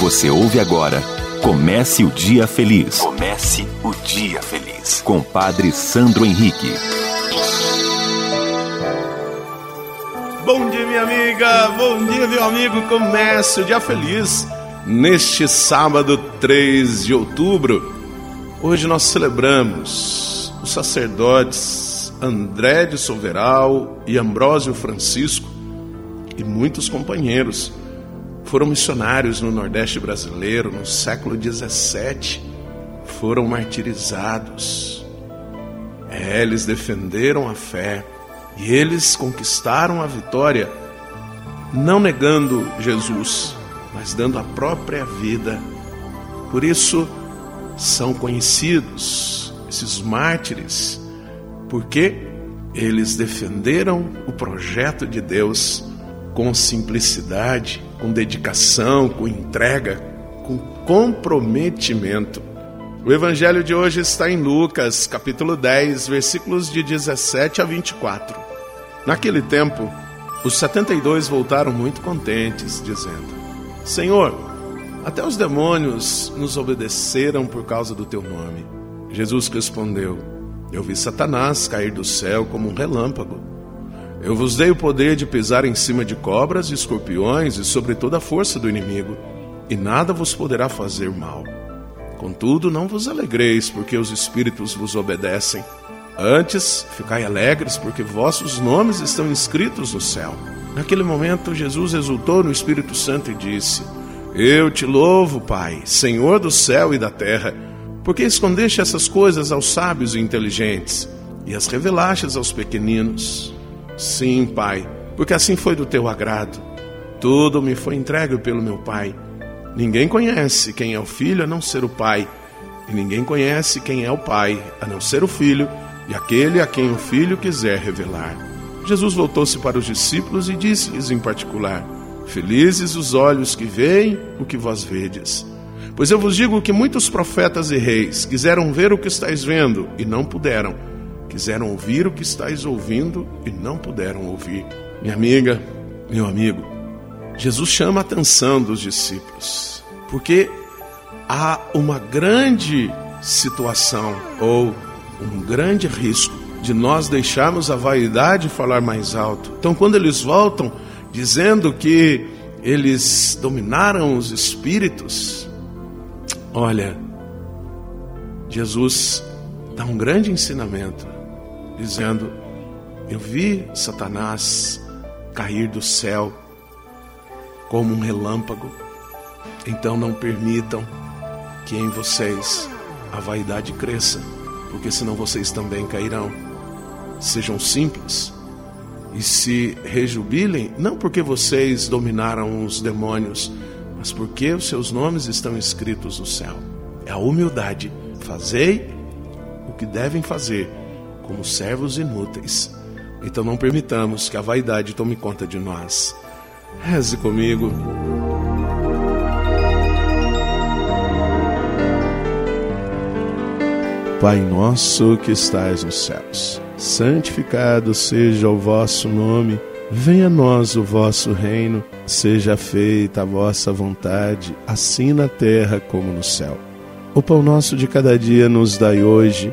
Você ouve agora Comece o Dia Feliz. Comece o Dia Feliz. Com Padre Sandro Henrique. Bom dia, minha amiga. Bom dia, meu amigo. Comece o Dia Feliz. Neste sábado 3 de outubro, hoje nós celebramos os sacerdotes André de Soveral e Ambrósio Francisco e muitos companheiros foram missionários no Nordeste brasileiro no século XVII, foram martirizados. É, eles defenderam a fé e eles conquistaram a vitória, não negando Jesus, mas dando a própria vida. Por isso são conhecidos esses mártires, porque eles defenderam o projeto de Deus com simplicidade, com dedicação, com entrega, com comprometimento. O evangelho de hoje está em Lucas, capítulo 10, versículos de 17 a 24. Naquele tempo, os 72 voltaram muito contentes, dizendo: Senhor, até os demônios nos obedeceram por causa do teu nome. Jesus respondeu: Eu vi Satanás cair do céu como um relâmpago. Eu vos dei o poder de pisar em cima de cobras e escorpiões e sobre toda a força do inimigo, e nada vos poderá fazer mal. Contudo, não vos alegreis, porque os espíritos vos obedecem. Antes, ficai alegres, porque vossos nomes estão inscritos no céu. Naquele momento, Jesus exultou no Espírito Santo e disse: Eu te louvo, Pai, Senhor do céu e da terra, porque escondeste essas coisas aos sábios e inteligentes e as revelastes aos pequeninos. Sim, Pai, porque assim foi do teu agrado. Tudo me foi entregue pelo meu Pai. Ninguém conhece quem é o Filho a não ser o Pai, e ninguém conhece quem é o Pai a não ser o Filho e aquele a quem o Filho quiser revelar. Jesus voltou-se para os discípulos e disse-lhes em particular: Felizes os olhos que veem o que vós vedes. Pois eu vos digo que muitos profetas e reis quiseram ver o que estáis vendo e não puderam quiseram ouvir o que estáis ouvindo e não puderam ouvir. Minha amiga, meu amigo, Jesus chama a atenção dos discípulos, porque há uma grande situação ou um grande risco de nós deixarmos a vaidade falar mais alto. Então, quando eles voltam dizendo que eles dominaram os espíritos, olha, Jesus dá um grande ensinamento dizendo: Eu vi Satanás cair do céu como um relâmpago. Então não permitam que em vocês a vaidade cresça, porque senão vocês também cairão. Sejam simples e se rejubilem, não porque vocês dominaram os demônios, mas porque os seus nomes estão escritos no céu. É a humildade. Fazei o que devem fazer como servos inúteis. Então não permitamos que a vaidade tome conta de nós. Reze comigo. Pai nosso que estais nos céus, santificado seja o vosso nome, venha a nós o vosso reino, seja feita a vossa vontade, assim na terra como no céu. O pão nosso de cada dia nos dai hoje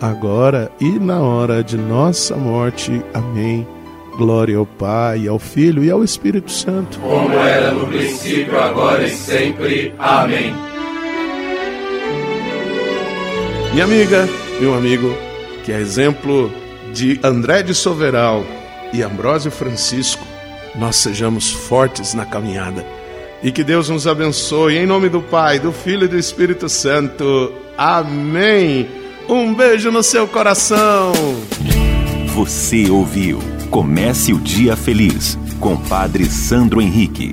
agora e na hora de nossa morte. Amém. Glória ao Pai, ao Filho e ao Espírito Santo. Como era no princípio, agora e sempre. Amém. Minha amiga, meu amigo, que é exemplo de André de Soveral e Ambrósio Francisco, nós sejamos fortes na caminhada. E que Deus nos abençoe, em nome do Pai, do Filho e do Espírito Santo. Amém. Um beijo no seu coração. Você ouviu Comece o Dia Feliz com Padre Sandro Henrique.